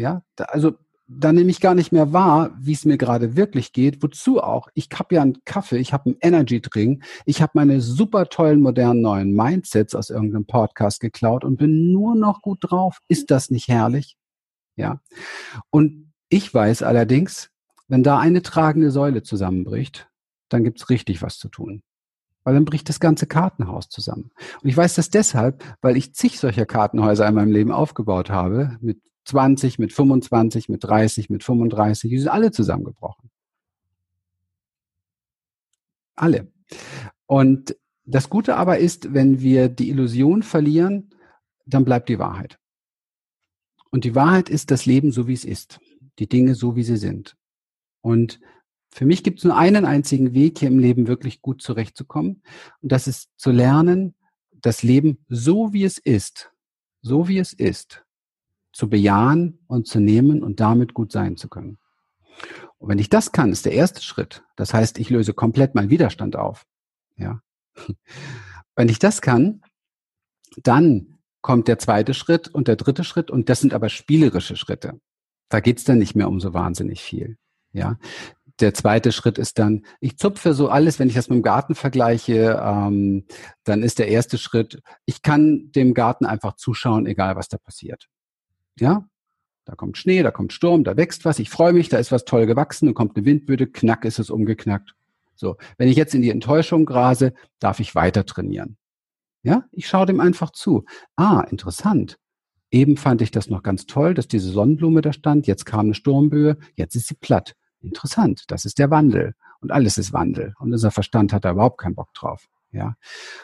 Ja, da, also da nehme ich gar nicht mehr wahr, wie es mir gerade wirklich geht. Wozu auch? Ich habe ja einen Kaffee, ich habe einen Energy Drink, ich habe meine super tollen modernen neuen Mindsets aus irgendeinem Podcast geklaut und bin nur noch gut drauf. Ist das nicht herrlich? Ja. Und ich weiß allerdings, wenn da eine tragende Säule zusammenbricht, dann gibt's richtig was zu tun. Weil dann bricht das ganze Kartenhaus zusammen. Und ich weiß das deshalb, weil ich zig solcher Kartenhäuser in meinem Leben aufgebaut habe, mit 20, mit 25, mit 30, mit 35, die sind alle zusammengebrochen. Alle. Und das Gute aber ist, wenn wir die Illusion verlieren, dann bleibt die Wahrheit. Und die Wahrheit ist das Leben so, wie es ist. Die Dinge so, wie sie sind. Und für mich gibt es nur einen einzigen Weg, hier im Leben wirklich gut zurechtzukommen. Und das ist zu lernen, das Leben so, wie es ist, so wie es ist, zu bejahen und zu nehmen und damit gut sein zu können. Und wenn ich das kann, ist der erste Schritt. Das heißt, ich löse komplett meinen Widerstand auf. Ja. Wenn ich das kann, dann kommt der zweite Schritt und der dritte Schritt und das sind aber spielerische Schritte. Da geht's dann nicht mehr um so wahnsinnig viel. Ja, der zweite Schritt ist dann, ich zupfe so alles, wenn ich das mit dem Garten vergleiche, ähm, dann ist der erste Schritt, ich kann dem Garten einfach zuschauen, egal was da passiert. Ja, da kommt Schnee, da kommt Sturm, da wächst was, ich freue mich, da ist was toll gewachsen und kommt eine Windböde, knack ist es umgeknackt. So, wenn ich jetzt in die Enttäuschung grase, darf ich weiter trainieren. Ja, ich schaue dem einfach zu. Ah, interessant. Eben fand ich das noch ganz toll, dass diese Sonnenblume da stand. Jetzt kam eine Sturmböe. Jetzt ist sie platt. Interessant. Das ist der Wandel. Und alles ist Wandel. Und unser Verstand hat da überhaupt keinen Bock drauf. Ja.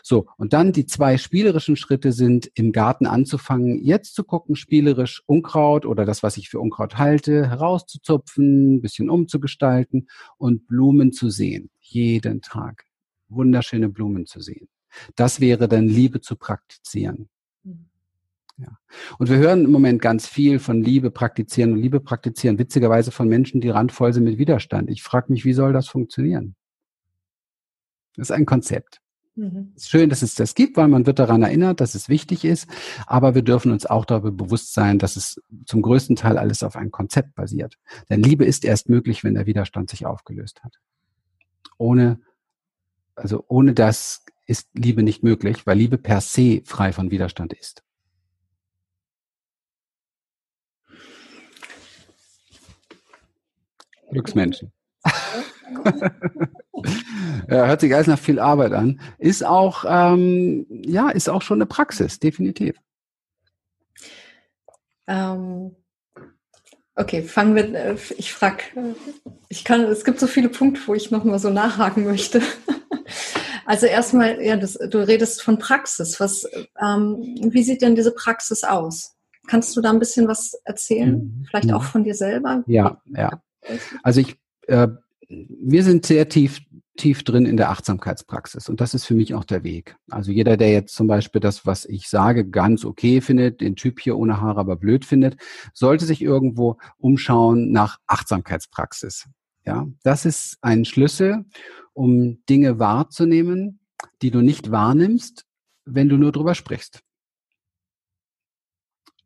So. Und dann die zwei spielerischen Schritte sind, im Garten anzufangen, jetzt zu gucken, spielerisch Unkraut oder das, was ich für Unkraut halte, herauszuzupfen, ein bisschen umzugestalten und Blumen zu sehen. Jeden Tag. Wunderschöne Blumen zu sehen. Das wäre dann Liebe zu praktizieren. Mhm. Ja. Und wir hören im Moment ganz viel von Liebe praktizieren und Liebe praktizieren, witzigerweise von Menschen, die randvoll sind mit Widerstand. Ich frage mich, wie soll das funktionieren? Das ist ein Konzept. Mhm. Es ist schön, dass es das gibt, weil man wird daran erinnert, dass es wichtig ist. Aber wir dürfen uns auch darüber bewusst sein, dass es zum größten Teil alles auf ein Konzept basiert. Denn Liebe ist erst möglich, wenn der Widerstand sich aufgelöst hat. Ohne, also ohne das ist Liebe nicht möglich, weil Liebe per se frei von Widerstand ist. Glücksmenschen. ja, hört sich alles nach viel Arbeit an. Ist auch, ähm, ja, ist auch schon eine Praxis, definitiv. Ähm, okay, fangen wir, äh, ich frage, ich kann, es gibt so viele Punkte, wo ich nochmal so nachhaken möchte. Also erstmal, ja, das, du redest von Praxis. Was, ähm, wie sieht denn diese Praxis aus? Kannst du da ein bisschen was erzählen? Mhm. Vielleicht auch von dir selber? Ja, ja. Also ich, äh, wir sind sehr tief tief drin in der Achtsamkeitspraxis. Und das ist für mich auch der Weg. Also jeder, der jetzt zum Beispiel das, was ich sage, ganz okay findet, den Typ hier ohne Haare aber blöd findet, sollte sich irgendwo umschauen nach Achtsamkeitspraxis. Ja, das ist ein Schlüssel um Dinge wahrzunehmen, die du nicht wahrnimmst, wenn du nur drüber sprichst.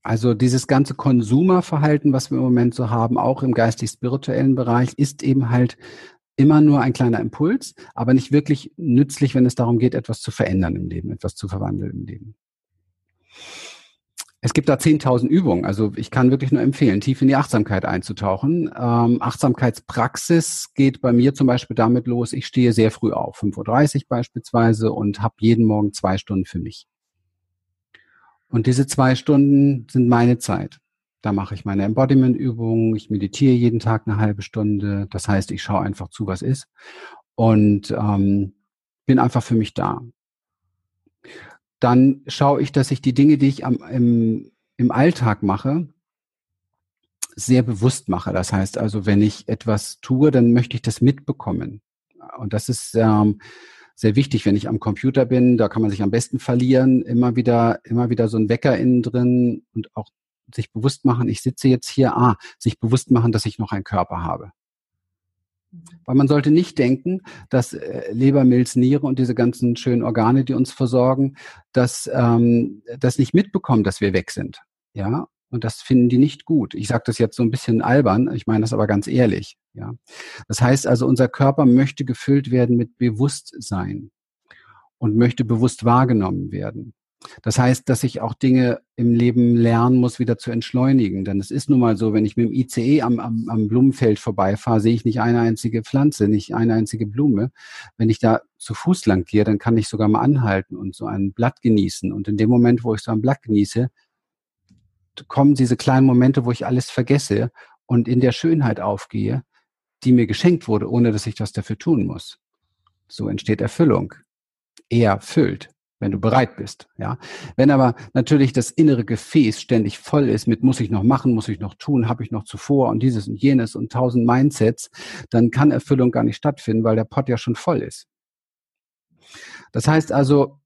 Also dieses ganze Konsumerverhalten, was wir im Moment so haben, auch im geistig-spirituellen Bereich, ist eben halt immer nur ein kleiner Impuls, aber nicht wirklich nützlich, wenn es darum geht, etwas zu verändern im Leben, etwas zu verwandeln im Leben. Es gibt da 10.000 Übungen. Also ich kann wirklich nur empfehlen, tief in die Achtsamkeit einzutauchen. Ähm, Achtsamkeitspraxis geht bei mir zum Beispiel damit los, ich stehe sehr früh auf, 5.30 Uhr beispielsweise, und habe jeden Morgen zwei Stunden für mich. Und diese zwei Stunden sind meine Zeit. Da mache ich meine Embodiment-Übungen, ich meditiere jeden Tag eine halbe Stunde. Das heißt, ich schaue einfach zu, was ist. Und ähm, bin einfach für mich da dann schaue ich, dass ich die Dinge, die ich am, im, im Alltag mache, sehr bewusst mache. Das heißt also, wenn ich etwas tue, dann möchte ich das mitbekommen. Und das ist ähm, sehr wichtig, wenn ich am Computer bin. Da kann man sich am besten verlieren. Immer wieder, immer wieder so ein Wecker innen drin und auch sich bewusst machen, ich sitze jetzt hier, ah, sich bewusst machen, dass ich noch einen Körper habe. Weil man sollte nicht denken, dass äh, Leber, Milz, Niere und diese ganzen schönen Organe, die uns versorgen, dass ähm, das nicht mitbekommen, dass wir weg sind. Ja, und das finden die nicht gut. Ich sage das jetzt so ein bisschen albern, ich meine das aber ganz ehrlich. Ja, das heißt also, unser Körper möchte gefüllt werden mit Bewusstsein und möchte bewusst wahrgenommen werden. Das heißt, dass ich auch Dinge im Leben lernen muss, wieder zu entschleunigen. Denn es ist nun mal so, wenn ich mit dem ICE am, am, am Blumenfeld vorbeifahre, sehe ich nicht eine einzige Pflanze, nicht eine einzige Blume. Wenn ich da zu Fuß lang gehe, dann kann ich sogar mal anhalten und so ein Blatt genießen. Und in dem Moment, wo ich so ein Blatt genieße, kommen diese kleinen Momente, wo ich alles vergesse und in der Schönheit aufgehe, die mir geschenkt wurde, ohne dass ich was dafür tun muss. So entsteht Erfüllung. Er füllt wenn du bereit bist, ja. Wenn aber natürlich das innere Gefäß ständig voll ist mit muss ich noch machen, muss ich noch tun, habe ich noch zuvor und dieses und jenes und tausend Mindsets, dann kann Erfüllung gar nicht stattfinden, weil der Pot ja schon voll ist. Das heißt also,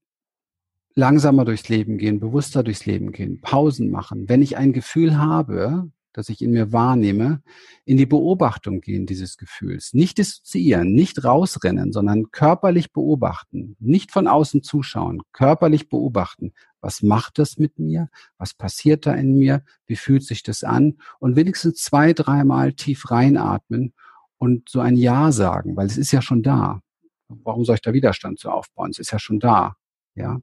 langsamer durchs Leben gehen, bewusster durchs Leben gehen, Pausen machen. Wenn ich ein Gefühl habe, das ich in mir wahrnehme, in die Beobachtung gehen dieses Gefühls. Nicht dissoziieren, nicht rausrennen, sondern körperlich beobachten. Nicht von außen zuschauen, körperlich beobachten. Was macht das mit mir? Was passiert da in mir? Wie fühlt sich das an? Und wenigstens zwei, dreimal tief reinatmen und so ein Ja sagen, weil es ist ja schon da. Warum soll ich da Widerstand zu aufbauen? Es ist ja schon da. Ja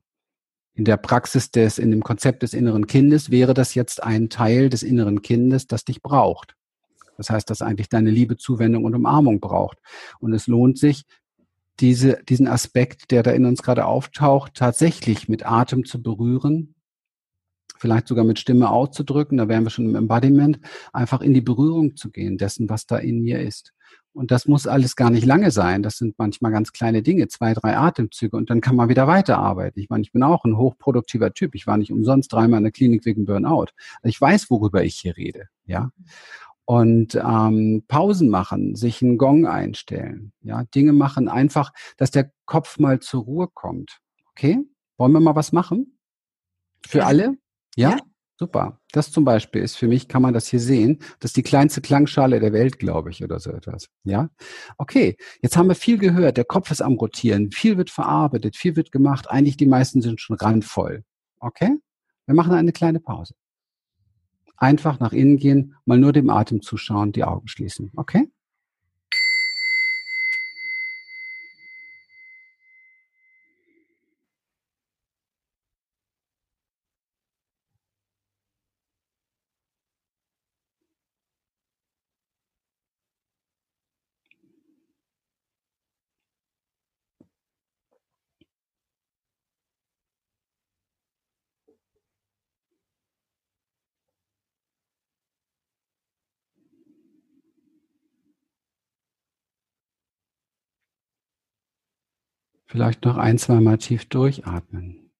in der Praxis des, in dem Konzept des inneren Kindes wäre das jetzt ein Teil des inneren Kindes, das dich braucht. Das heißt, dass eigentlich deine Liebe, Zuwendung und Umarmung braucht. Und es lohnt sich, diese, diesen Aspekt, der da in uns gerade auftaucht, tatsächlich mit Atem zu berühren, vielleicht sogar mit Stimme auszudrücken, da wären wir schon im Embodiment, einfach in die Berührung zu gehen dessen, was da in mir ist. Und das muss alles gar nicht lange sein. Das sind manchmal ganz kleine Dinge, zwei, drei Atemzüge und dann kann man wieder weiterarbeiten. Ich meine, ich bin auch ein hochproduktiver Typ. Ich war nicht umsonst dreimal in der Klinik wegen Burnout. Ich weiß, worüber ich hier rede, ja. Und ähm, Pausen machen, sich einen Gong einstellen, ja, Dinge machen, einfach, dass der Kopf mal zur Ruhe kommt. Okay? Wollen wir mal was machen? Für alle? ja? ja? Super. Das zum Beispiel ist für mich, kann man das hier sehen, das ist die kleinste Klangschale der Welt, glaube ich, oder so etwas. Ja? Okay, jetzt haben wir viel gehört, der Kopf ist am Rotieren, viel wird verarbeitet, viel wird gemacht, eigentlich die meisten sind schon randvoll. Okay? Wir machen eine kleine Pause. Einfach nach innen gehen, mal nur dem Atem zuschauen, die Augen schließen. Okay? Vielleicht noch ein, zweimal tief durchatmen.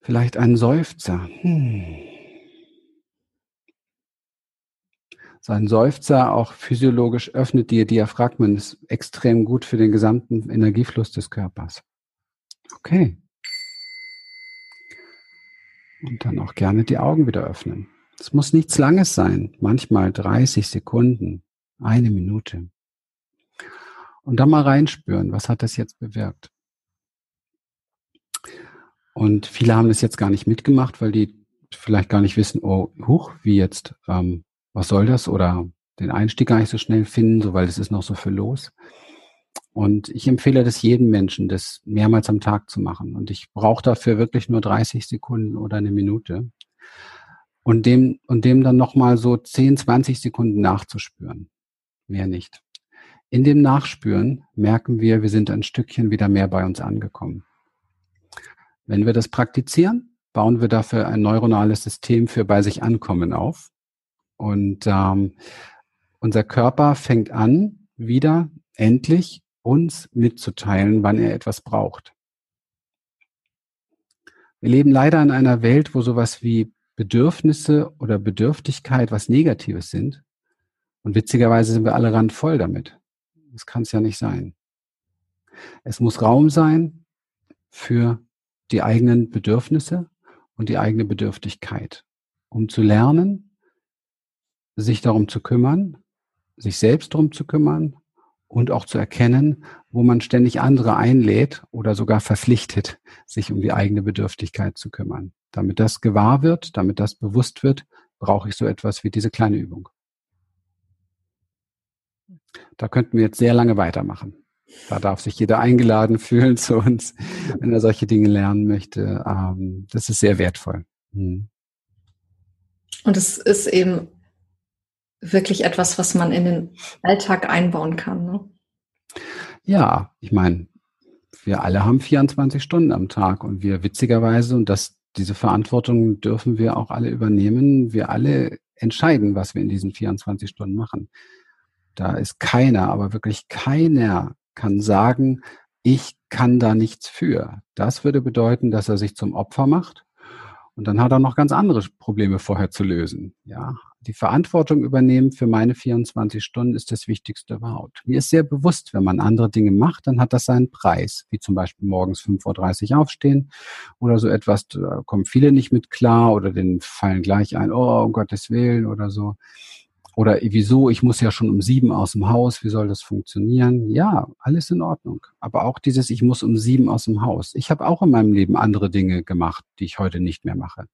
Vielleicht einen Seufzer. Hm. So ein Seufzer auch physiologisch öffnet die Diaphragmen, ist extrem gut für den gesamten Energiefluss des Körpers. Okay. Und dann auch gerne die Augen wieder öffnen. Es muss nichts Langes sein, manchmal 30 Sekunden, eine Minute. Und dann mal reinspüren, was hat das jetzt bewirkt? Und viele haben das jetzt gar nicht mitgemacht, weil die vielleicht gar nicht wissen, oh, huch, wie jetzt, ähm, was soll das? Oder den Einstieg gar nicht so schnell finden, so weil es ist noch so viel los. Und ich empfehle das jedem Menschen, das mehrmals am Tag zu machen. Und ich brauche dafür wirklich nur 30 Sekunden oder eine Minute. Und dem, und dem dann nochmal so 10, 20 Sekunden nachzuspüren. Mehr nicht. In dem Nachspüren merken wir, wir sind ein Stückchen wieder mehr bei uns angekommen. Wenn wir das praktizieren, bauen wir dafür ein neuronales System für bei sich ankommen auf. Und ähm, unser Körper fängt an, wieder endlich uns mitzuteilen, wann er etwas braucht. Wir leben leider in einer Welt, wo sowas wie Bedürfnisse oder Bedürftigkeit was Negatives sind. Und witzigerweise sind wir alle randvoll damit. Das kann es ja nicht sein. Es muss Raum sein für die eigenen Bedürfnisse und die eigene Bedürftigkeit, um zu lernen, sich darum zu kümmern, sich selbst darum zu kümmern und auch zu erkennen, wo man ständig andere einlädt oder sogar verpflichtet, sich um die eigene Bedürftigkeit zu kümmern. Damit das gewahr wird, damit das bewusst wird, brauche ich so etwas wie diese kleine Übung. Da könnten wir jetzt sehr lange weitermachen. Da darf sich jeder eingeladen fühlen zu uns, wenn er solche Dinge lernen möchte. Ähm, das ist sehr wertvoll. Mhm. Und es ist eben wirklich etwas, was man in den Alltag einbauen kann. Ne? Ja, ich meine, wir alle haben 24 Stunden am Tag und wir witzigerweise, und das, diese Verantwortung dürfen wir auch alle übernehmen, wir alle entscheiden, was wir in diesen 24 Stunden machen. Da ist keiner, aber wirklich keiner kann sagen, ich kann da nichts für. Das würde bedeuten, dass er sich zum Opfer macht und dann hat er noch ganz andere Probleme vorher zu lösen. Ja, die Verantwortung übernehmen für meine 24 Stunden ist das Wichtigste überhaupt. Mir ist sehr bewusst, wenn man andere Dinge macht, dann hat das seinen Preis, wie zum Beispiel morgens 5.30 Uhr aufstehen oder so etwas, da kommen viele nicht mit klar oder denen fallen gleich ein, oh, um Gottes Willen oder so. Oder wieso, ich muss ja schon um sieben aus dem Haus, wie soll das funktionieren? Ja, alles in Ordnung. Aber auch dieses, ich muss um sieben aus dem Haus. Ich habe auch in meinem Leben andere Dinge gemacht, die ich heute nicht mehr mache.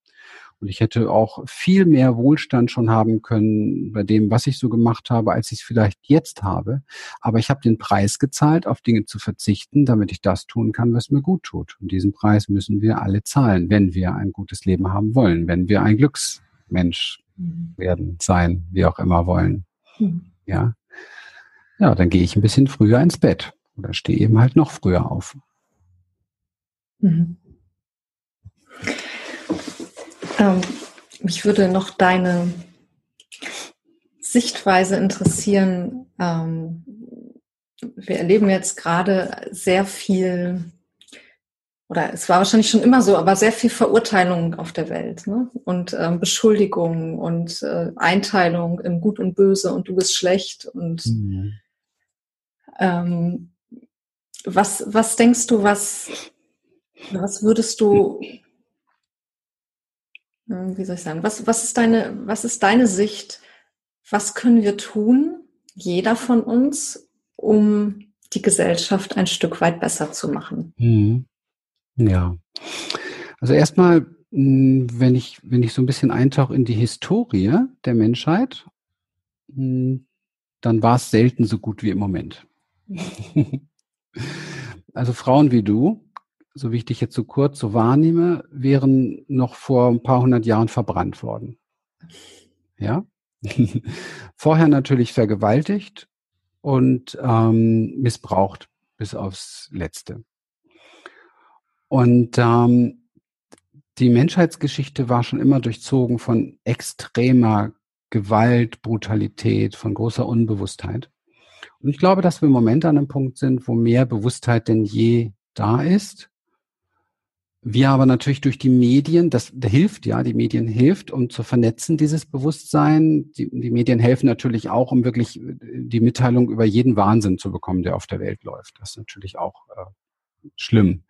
Und ich hätte auch viel mehr Wohlstand schon haben können bei dem, was ich so gemacht habe, als ich es vielleicht jetzt habe. Aber ich habe den Preis gezahlt, auf Dinge zu verzichten, damit ich das tun kann, was mir gut tut. Und diesen Preis müssen wir alle zahlen, wenn wir ein gutes Leben haben wollen, wenn wir ein Glücksmensch mhm. werden, sein, wie auch immer wollen. Mhm. Ja. Ja, dann gehe ich ein bisschen früher ins Bett oder stehe eben halt noch früher auf. Mhm. Ähm, mich würde noch deine Sichtweise interessieren. Ähm, wir erleben jetzt gerade sehr viel, oder es war wahrscheinlich schon immer so, aber sehr viel Verurteilung auf der Welt ne? und ähm, Beschuldigung und äh, Einteilung in Gut und Böse und du bist schlecht und mhm. ähm, was, was denkst du, was, was würdest du wie soll ich sagen, was, was, ist deine, was ist deine Sicht? Was können wir tun, jeder von uns, um die Gesellschaft ein Stück weit besser zu machen? Mhm. Ja. Also erstmal, hm, wenn ich, wenn ich so ein bisschen eintauche in die Historie der Menschheit, hm, dann war es selten so gut wie im Moment. also Frauen wie du so wie ich dich jetzt so kurz so wahrnehme, wären noch vor ein paar hundert Jahren verbrannt worden. Ja? Vorher natürlich vergewaltigt und ähm, missbraucht bis aufs Letzte. Und ähm, die Menschheitsgeschichte war schon immer durchzogen von extremer Gewalt, Brutalität, von großer Unbewusstheit. Und ich glaube, dass wir im Moment an einem Punkt sind, wo mehr Bewusstheit denn je da ist wir aber natürlich durch die Medien, das, hilft ja, die Medien hilft, um zu vernetzen, dieses Bewusstsein. Die, die Medien helfen natürlich auch, um wirklich äh, die Mitteilung über jeden Wahnsinn zu bekommen, der auf der Welt läuft. Das ist natürlich auch äh, schlimm.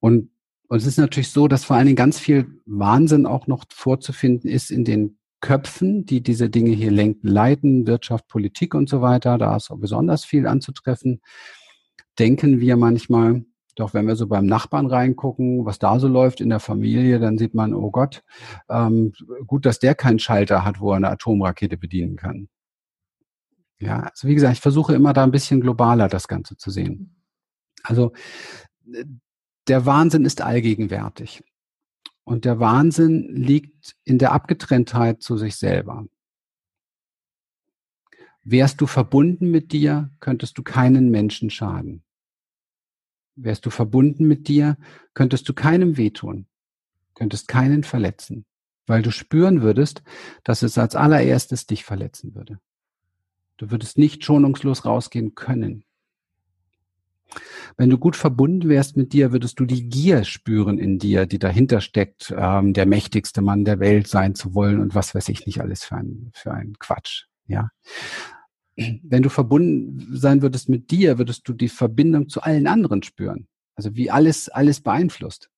Und, und es ist natürlich so, dass vor allen Dingen ganz viel Wahnsinn auch noch vorzufinden ist in den Köpfen, die diese Dinge hier lenken, leiten, Wirtschaft, Politik und so weiter. Da ist auch besonders viel anzutreffen. Denken wir manchmal, doch wenn wir so beim Nachbarn reingucken, was da so läuft in der Familie, dann sieht man, oh Gott, ähm, gut, dass der keinen Schalter hat, wo er eine Atomrakete bedienen kann. Ja, also wie gesagt, ich versuche immer da ein bisschen globaler das Ganze zu sehen. Also der Wahnsinn ist allgegenwärtig. Und der Wahnsinn liegt in der Abgetrenntheit zu sich selber. Wärst du verbunden mit dir, könntest du keinen Menschen schaden. Wärst du verbunden mit dir, könntest du keinem wehtun, könntest keinen verletzen, weil du spüren würdest, dass es als allererstes dich verletzen würde. Du würdest nicht schonungslos rausgehen können. Wenn du gut verbunden wärst mit dir, würdest du die Gier spüren in dir, die dahinter steckt, ähm, der mächtigste Mann der Welt sein zu wollen und was weiß ich nicht alles für ein, für ein Quatsch. Ja wenn du verbunden sein würdest mit dir, würdest du die Verbindung zu allen anderen spüren. Also wie alles, alles beeinflusst.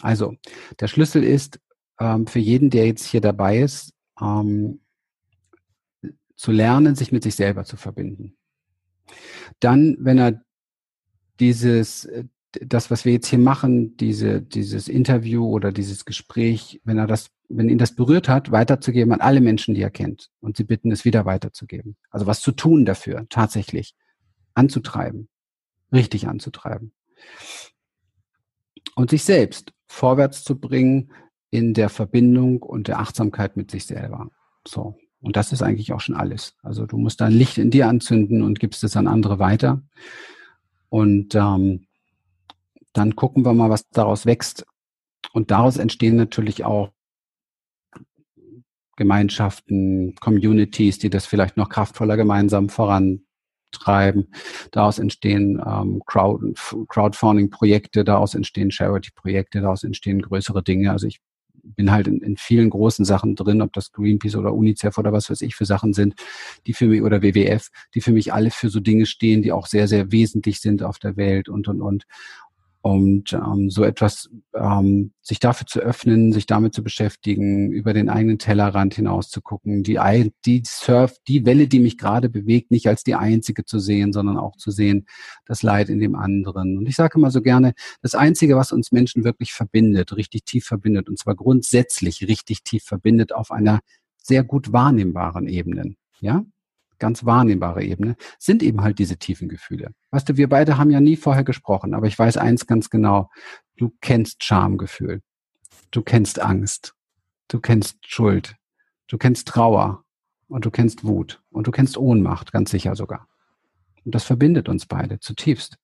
Also, der Schlüssel ist ähm, für jeden, der jetzt hier dabei ist, ähm, zu lernen, sich mit sich selber zu verbinden. Dann, wenn er dieses, äh, das, was wir jetzt hier machen, diese, dieses Interview oder dieses Gespräch, wenn er das, wenn ihn das berührt hat, weiterzugeben an alle Menschen, die er kennt und sie bitten, es wieder weiterzugeben. Also was zu tun dafür, tatsächlich. anzutreiben, richtig anzutreiben. Und sich selbst vorwärts zu bringen in der Verbindung und der Achtsamkeit mit sich selber. So. Und das ist eigentlich auch schon alles. Also du musst dein Licht in dir anzünden und gibst es an andere weiter. Und ähm, dann gucken wir mal, was daraus wächst. Und daraus entstehen natürlich auch Gemeinschaften, Communities, die das vielleicht noch kraftvoller gemeinsam vorantreiben. Daraus entstehen ähm, Crowd, Crowdfunding-Projekte, daraus entstehen Charity-Projekte, daraus entstehen größere Dinge. Also ich bin halt in, in vielen großen Sachen drin, ob das Greenpeace oder UNICEF oder was weiß ich für Sachen sind, die für mich oder WWF, die für mich alle für so Dinge stehen, die auch sehr, sehr wesentlich sind auf der Welt und, und, und. Und ähm, so etwas, ähm, sich dafür zu öffnen, sich damit zu beschäftigen, über den eigenen Tellerrand hinaus zu gucken, die, die Surf, die Welle, die mich gerade bewegt, nicht als die einzige zu sehen, sondern auch zu sehen, das Leid in dem anderen. Und ich sage immer so gerne, das Einzige, was uns Menschen wirklich verbindet, richtig tief verbindet, und zwar grundsätzlich richtig tief verbindet auf einer sehr gut wahrnehmbaren Ebene, ja, ganz wahrnehmbare Ebene, sind eben halt diese tiefen Gefühle. Weißt du, wir beide haben ja nie vorher gesprochen, aber ich weiß eins ganz genau. Du kennst Schamgefühl. Du kennst Angst. Du kennst Schuld. Du kennst Trauer. Und du kennst Wut. Und du kennst Ohnmacht, ganz sicher sogar. Und das verbindet uns beide zutiefst.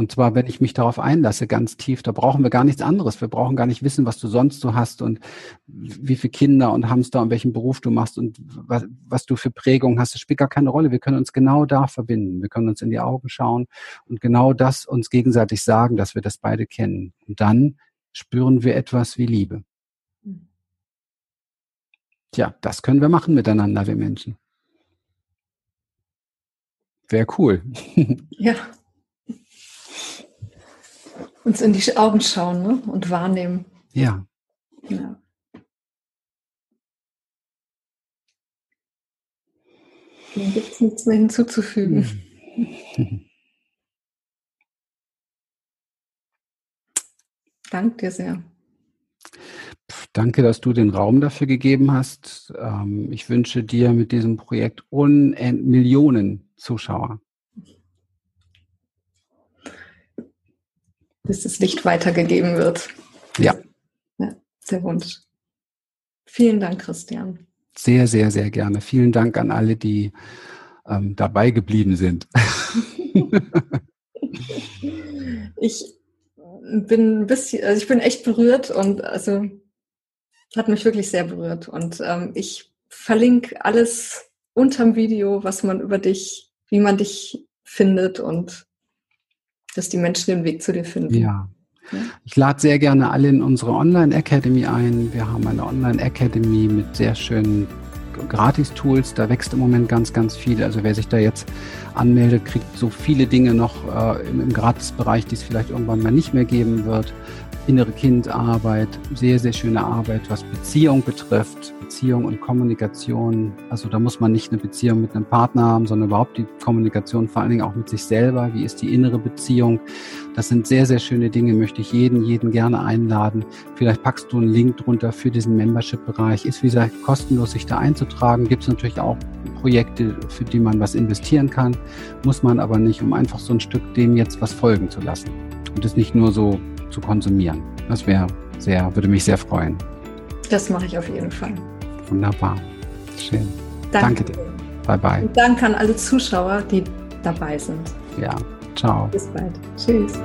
Und zwar, wenn ich mich darauf einlasse, ganz tief, da brauchen wir gar nichts anderes. Wir brauchen gar nicht wissen, was du sonst so hast und wie viele Kinder und Hamster und welchen Beruf du machst und was, was du für Prägungen hast. Das spielt gar keine Rolle. Wir können uns genau da verbinden. Wir können uns in die Augen schauen und genau das uns gegenseitig sagen, dass wir das beide kennen. Und dann spüren wir etwas wie Liebe. Tja, das können wir machen miteinander, wir Menschen. Wäre cool. Ja uns in die Augen schauen ne? und wahrnehmen. Ja. ja. Dann gibt es nichts mehr hinzuzufügen. Hm. Danke dir sehr. Danke, dass du den Raum dafür gegeben hast. Ähm, ich wünsche dir mit diesem Projekt unend Millionen Zuschauer. Bis das Licht weitergegeben wird. Ja. ja der Wunsch. Vielen Dank, Christian. Sehr, sehr, sehr gerne. Vielen Dank an alle, die ähm, dabei geblieben sind. ich bin ein bisschen, also ich bin echt berührt und also hat mich wirklich sehr berührt. Und ähm, ich verlinke alles unterm Video, was man über dich, wie man dich findet und dass die Menschen den Weg zu dir finden. Ja. Ich lade sehr gerne alle in unsere Online Academy ein. Wir haben eine Online Academy mit sehr schönen Gratis-Tools. Da wächst im Moment ganz, ganz viel. Also wer sich da jetzt anmeldet, kriegt so viele Dinge noch äh, im, im Gratis-Bereich, die es vielleicht irgendwann mal nicht mehr geben wird innere Kindarbeit, sehr, sehr schöne Arbeit, was Beziehung betrifft, Beziehung und Kommunikation. Also da muss man nicht eine Beziehung mit einem Partner haben, sondern überhaupt die Kommunikation vor allen Dingen auch mit sich selber. Wie ist die innere Beziehung? Das sind sehr, sehr schöne Dinge, möchte ich jeden, jeden gerne einladen. Vielleicht packst du einen Link drunter für diesen Membership-Bereich. Ist wie gesagt kostenlos, sich da einzutragen. Gibt es natürlich auch Projekte, für die man was investieren kann. Muss man aber nicht, um einfach so ein Stück dem jetzt was folgen zu lassen. Und es nicht nur so zu konsumieren. Das wäre sehr, würde mich sehr freuen. Das mache ich auf jeden Fall. Wunderbar. Schön. Danke, Danke dir. Bye bye. Und danke an alle Zuschauer, die dabei sind. Ja. Ciao. Bis bald. Tschüss.